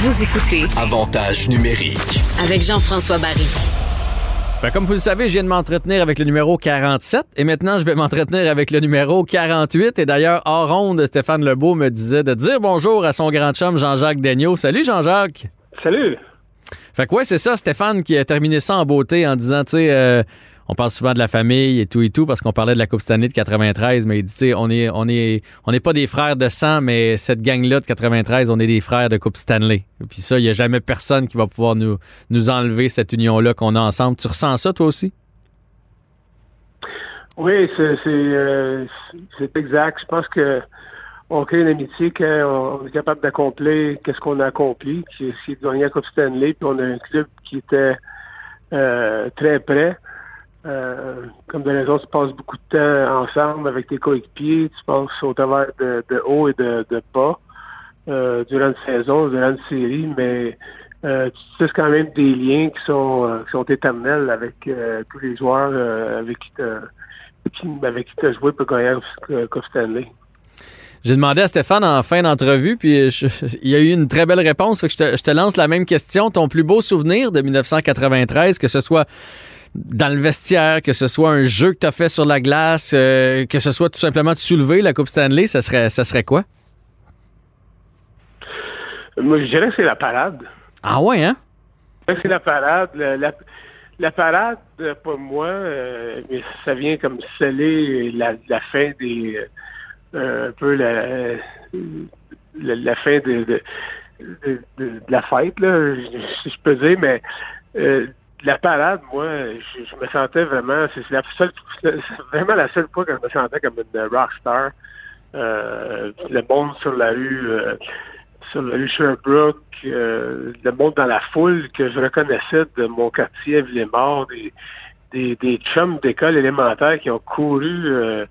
Vous écoutez Avantage numérique. avec Jean-François Barry. Ben, comme vous le savez, je viens de m'entretenir avec le numéro 47 et maintenant je vais m'entretenir avec le numéro 48. Et d'ailleurs, hors ronde, Stéphane Lebeau me disait de dire bonjour à son grand chum Jean-Jacques Daigneault. Salut Jean-Jacques! Salut! Fait que ouais, c'est ça, Stéphane qui a terminé ça en beauté en disant, tu sais, euh, on parle souvent de la famille et tout et tout parce qu'on parlait de la Coupe Stanley de 93, mais il dit, tu sais, on est, on est, on n'est pas des frères de sang, mais cette gang-là de 93, on est des frères de Coupe Stanley. Puis ça, il n'y a jamais personne qui va pouvoir nous, nous enlever cette union-là qu'on a ensemble. Tu ressens ça toi aussi? Oui, c'est euh, exact. Je pense que on crée une amitié quand est capable d'accomplir qu'est-ce qu'on a accompli, qui est de gagner la Coupe Stanley, puis on a un club qui était euh, très près. Euh, comme de raison, tu passes beaucoup de temps ensemble avec tes coéquipiers, tu passes au travers de, haut et de, de bas euh, durant une saison, durant une série, mais euh, tu tisses quand même des liens qui sont qui sont éternels avec tous les joueurs avec qui tu as joué pour gagner Coupe Stanley. J'ai demandé à Stéphane en fin d'entrevue, puis je- il y a eu une très belle réponse. Je, te, je te lance la même question. Ton plus beau souvenir de 1993, que ce soit dans le vestiaire, que ce soit un jeu que tu as fait sur la glace, euh, que ce soit tout simplement de soulever la Coupe Stanley, ça serait, ça serait quoi? Moi, je dirais que c'est la parade. Ah ouais, hein? C'est la parade. La, la, la parade, euh, pour moi, euh, mais ça vient comme sceller la, la fin des. euh, un peu la, la, fin de, de, de- de- de la fête, là, si je peux dire, mais euh, la parade, moi, je, je me sentais vraiment. C'est la seule, vraiment la seule fois que je me sentais comme une rockstar. Euh, le monde sur la rue. euh, sur la rue Sherbrooke, euh, le monde dans la foule que je reconnaissais de mon quartier Villemort, des, des, des chums d'école élémentaire qui ont couru euh,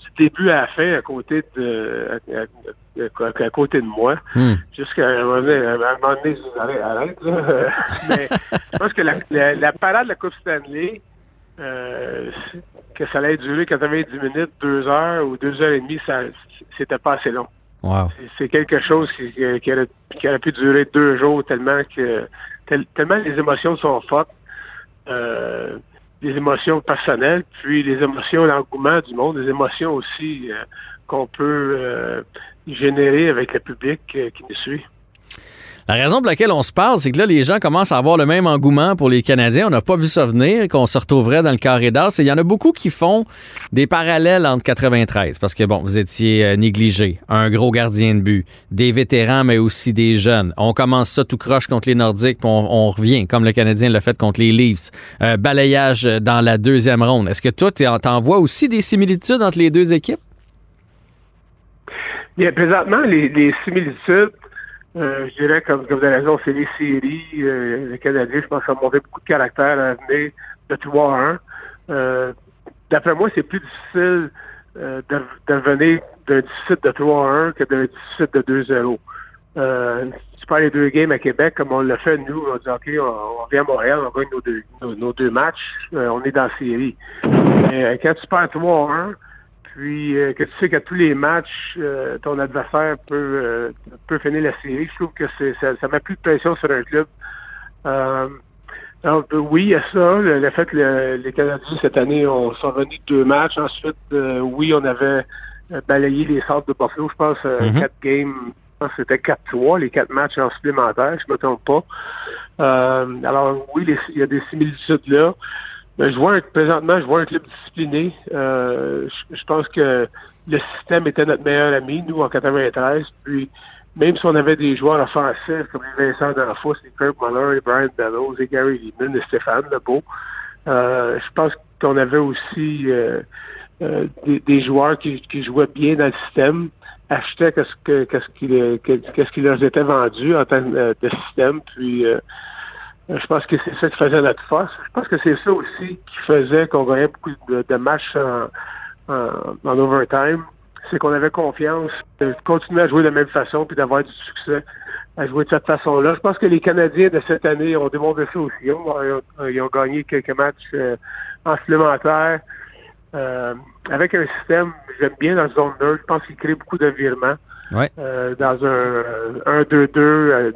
du début à la fin à côté de à, à- à côté de moi. Hmm. Jusqu'à un moment donné, à un moment donné, je dis, arrête, arrête, là. Mais je pense que la, la, la parade de la Coupe Stanley, euh, que ça allait durer 90 minutes, deux heures ou deux heures et demie, ça c'était pas assez long. Wow. C'est- C'est quelque chose qui, qui, aurait, qui aurait pu durer deux jours tellement que tel- tellement les émotions sont fortes, euh, les émotions personnelles, puis les émotions, l'engouement du monde, les émotions aussi euh, qu'on peut euh, générer avec le public euh, qui nous suit. La raison pour laquelle on se parle, c'est que là, les gens commencent à avoir le même engouement pour les Canadiens. On n'a pas vu ça venir, qu'on se retrouverait dans le carré d'as. Il y en a beaucoup qui font des parallèles entre 93, parce que, bon, vous étiez euh, négligé, un gros gardien de but, des vétérans, mais aussi des jeunes. On commence ça tout croche contre les Nordiques, puis on, revient, comme le Canadien l'a fait contre les Leafs. Euh, balayage dans la deuxième ronde. Est-ce que toi, t'en vois aussi des similitudes entre les deux équipes? Bien, présentement, les similitudes, euh, je dirais, comme, comme vous avez raison, c'est les séries. Euh, les Canadiens, je pense, ont montré beaucoup de caractère à venir de 3 à 1. Euh, D'après moi, c'est plus difficile euh, de, de venir d'un déficit de 3 à 1 que d'un déficit de 2-0. Euh, tu perds les deux games à Québec, comme on l'a fait, nous, on dit, OK, on, vient à Montréal, on gagne nos deux, nos, deux matchs, euh, on est dans la série. Mais euh, quand tu perds 3 à 1, puis euh, que tu sais qu'à tous les matchs, euh, ton adversaire peut, euh, peut finir la série, je trouve que ça, ça met plus de pression sur un club. Euh, alors, euh, oui, il y a ça, le, le fait que le- les Canadiens, cette année, ont sont venus de deux matchs. Ensuite, euh, oui, on avait euh, balayé les centres de Buffalo, je pense, euh, Mhm. quatre games, je pense que c'était 4-3, les quatre matchs en supplémentaire, je ne me trompe pas. Euh, alors, oui, les- il y a des similitudes là. Mais je vois présentement, je vois un club discipliné. Euh, je, pense que le système était notre meilleur ami, nous, en 93. Puis, même si on avait des joueurs offensifs comme Vincent D'Anfos, les Kirk Muller, Brian Bellows, les Gary Leeman, les Stéphane Lebeau, euh, je pense qu'on avait aussi euh, des, joueurs qui, jouaient bien dans le système, achetaient qu'est-ce que qu'est-ce qui, leur était vendu en termes de système. Puis je pense que c'est ça qui faisait notre force. Je pense que c'est ça aussi qui faisait qu'on gagnait beaucoup de, de matchs en, en, en overtime. C'est qu'on avait confiance de continuer à jouer de la même façon puis d'avoir du succès à jouer de cette façon-là. Je pense que les Canadiens de cette année ont démontré ça aussi. Ils ont, ils ont gagné quelques matchs euh, en supplémentaire. Euh, avec un système, j'aime bien dans le zone 2. Je pense qu'il crée beaucoup d'environnement. Ouais. Euh, dans un 1-2-2, euh,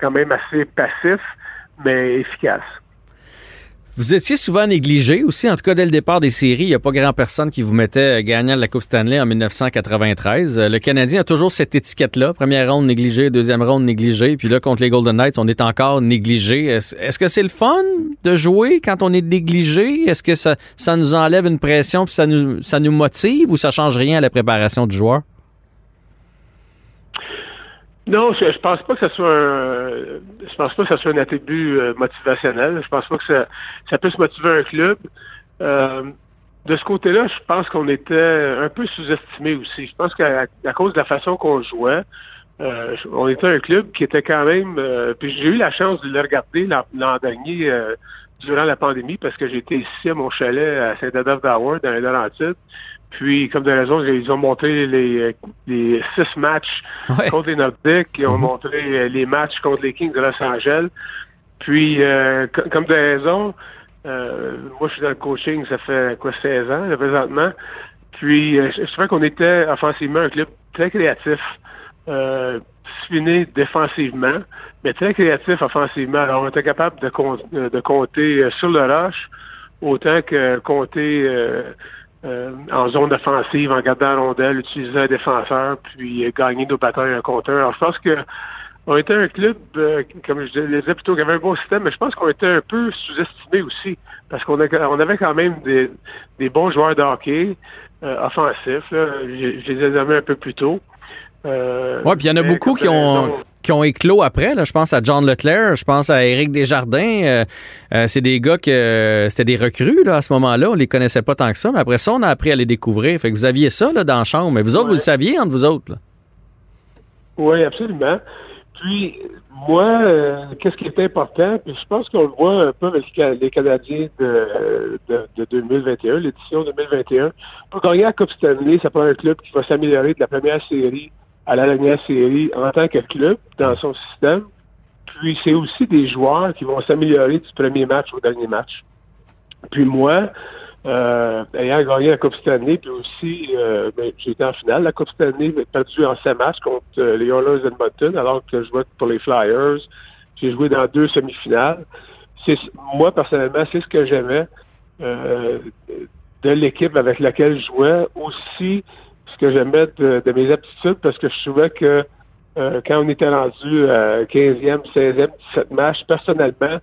quand même assez passif, mais efficace. Vous étiez souvent négligé aussi, en tout cas dès le départ des séries. Il n'y a pas grand personne qui vous mettait gagnant de la Coupe Stanley en 1993. Euh, le Canadien a toujours cette étiquette-là. Première ronde négligée, deuxième ronde négligée. Puis là, contre les Golden Knights, on est encore négligé. Est-ce que c'est le fun de jouer quand on est négligé? Est-ce que ça, ça nous enlève une pression puis ça nous, ça nous motive ou ça change rien à la préparation du joueur? Non, je, je pense pas que ce soit un, je pense pas que ce soit un attribut euh, motivationnel. Je pense pas que ça, ça puisse motiver un club. Euh, de ce côté-là, je pense qu'on était un peu sous-estimé aussi. Je pense qu'à cause de la façon qu'on jouait, euh, on était un club qui était quand même. puis j'ai eu la chance de le regarder l'an dernier durant la pandémie parce que j'étais ici à mon chalet à Saint-Adolphe d'Howard dans les Laurentides. Puis, comme de raison, ils ont montré les, les six matchs contre les Nordiques, ils ont mm-hmm. montré les matchs contre les Kings de Los Angeles. Puis, euh, comme de raison, euh, moi, je suis dans le coaching, ça fait quoi, 16 ans, là, présentement. Puis, euh, je trouvais qu'on était offensivement un club très créatif, euh, discipliné défensivement, mais très créatif offensivement. Alors, on était capable de, de compter sur le rush, autant que compter euh, en zone offensive, en gardant la rondelle, utiliser un défenseur, puis gagner nos batailles un contre un. Alors, je pense que on était un club, euh, comme je disais plutôt, qui avait un bon système, mais je pense qu'on était un peu sous-estimé aussi, parce qu'on on avait quand même des, bons joueurs de hockey euh, offensifs. Je, les ai nommés un peu plus tôt. Euh, oui, puis il y en a beaucoup qui ont, qui ont éclos après. Là. Je pense à John Leclerc, je pense à Éric Desjardins. Euh, euh, c'est des gars que c'était des recrues là, à ce moment-là. On les connaissait pas tant que ça, mais après ça, on a appris à les découvrir. Fait que vous aviez ça là, dans la chambre. Mais vous autres, vous le saviez entre vous autres. Oui, absolument. Puis, moi, qu'est-ce qui est important? Puis je pense qu'on le voit un peu avec les Canadiens de, de, de 2021, l'édition 2021. Pour gagner la Coupe Stanley, ça prend un club qui va s'améliorer de la première série à la dernière série en tant que club dans son système. Puis c'est aussi des joueurs qui vont s'améliorer du premier match au dernier match. Puis moi, euh, ayant gagné la Coupe Stanley, puis aussi euh, ben, j'ai été en finale. La Coupe Stanley perdu en 5 matchs contre euh, les Oilers d'Edmonton, alors que je jouais pour les Flyers. J'ai joué dans deux semi-finales. Moi personnellement, c'est ce que j'aimais euh, de l'équipe avec laquelle je jouais. Aussi, ce que j'aimais de, mes aptitudes parce que je trouvais que euh, quand on était rendu à 15e, 16e, 17 matchs, personnellement,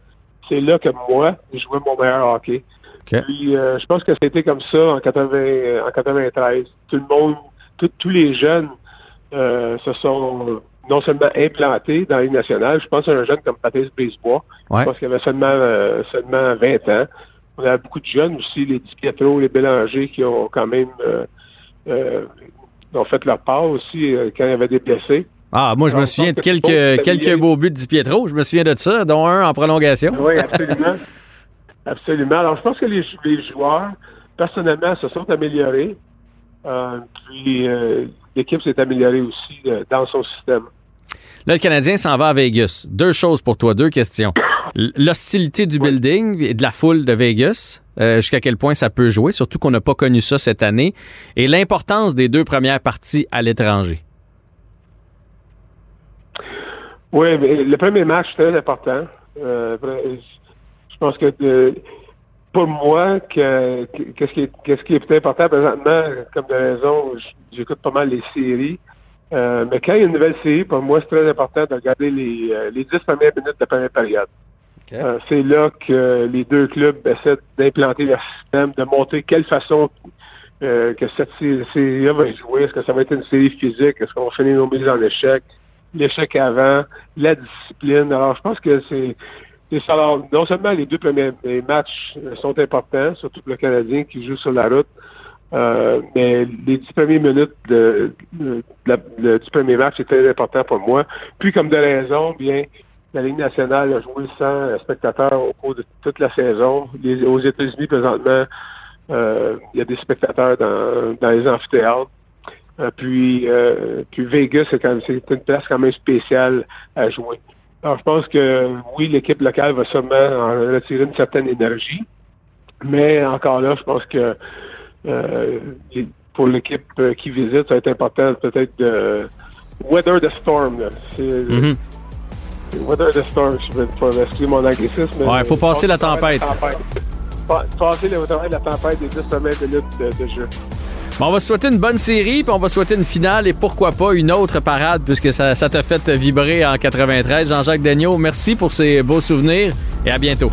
c'est là que moi, je jouais mon meilleur hockey. Puis euh, je pense que c'était comme ça en, 80, en 93. Tout le monde, tous les jeunes euh, se sont non seulement implantés dans les nationales. Je pense à un jeune comme Patrice Brisebois. Je pense qu'il avait seulement, seulement 20 ans. On a beaucoup de jeunes aussi, les Di Pietro, les Bélanger, qui ont quand même euh, ont fait leur part aussi euh, quand il y avait des blessés. Ah, moi, je me souviens de quelques, quelques beaux buts de Pietro. Je me souviens de ça, dont un en prolongation. Oui, absolument. absolument. Alors, je pense que les, joueurs, personnellement, se sont améliorés. Euh, puis, l'équipe s'est améliorée aussi dans son système. Là, le Canadien s'en va à Vegas. Deux choses pour toi, deux questions. L'hostilité du building et de la foule de Vegas, euh, jusqu'à quel point ça peut jouer, surtout qu'on n'a pas connu ça cette année, et l'importance des deux premières parties à l'étranger. Oui, le premier match, très important. Euh, je pense que euh, pour moi, qu'est-ce qui, est, qui est important présentement, comme de raison, j'écoute pas mal les séries. Euh, mais quand il y a une nouvelle série, pour moi, c'est très important de regarder les, les 10 premières minutes de la première période. Euh, c'est là que les deux clubs essaient d'implanter leur système, de montrer quelle façon que cette série-là va jouer. Est-ce que ça va être une série physique? Est-ce qu'on va finir nos mises en échec? L'échec avant, la discipline. Alors, je pense que c'est. Alors, non seulement les deux premiers matchs sont importants, surtout pour le Canadien qui joue sur la route, euh, mais les dix premières minutes de, du premier match, c'est très important pour moi. Puis, comme de raison, bien, la Ligue nationale a joué sans spectateurs au cours de toute la saison. aux États-Unis, présentement, euh, il y a des spectateurs dans, les amphithéâtres. Euh, puis, puis Vegas, c'est, une place quand même spéciale à jouer. Alors, je pense que oui, l'équipe locale va sûrement en retirer une certaine énergie. Mais encore là, je pense que euh, pour l'équipe euh, qui visite, ça va être important peut-être de weather the storm. Mm-hmm. Weather the storm, je vais pas mon anglicisme. Ouais, il faut passer la tempête. Passer le de la tempête des 10 semaines de lutte de, jeu. Bon, on va souhaiter une bonne série, puis on va souhaiter une finale et pourquoi pas une autre parade, puisque ça, ça t'a fait vibrer en 93. Jean-Jacques Daigneault, merci pour ces beaux souvenirs et à bientôt.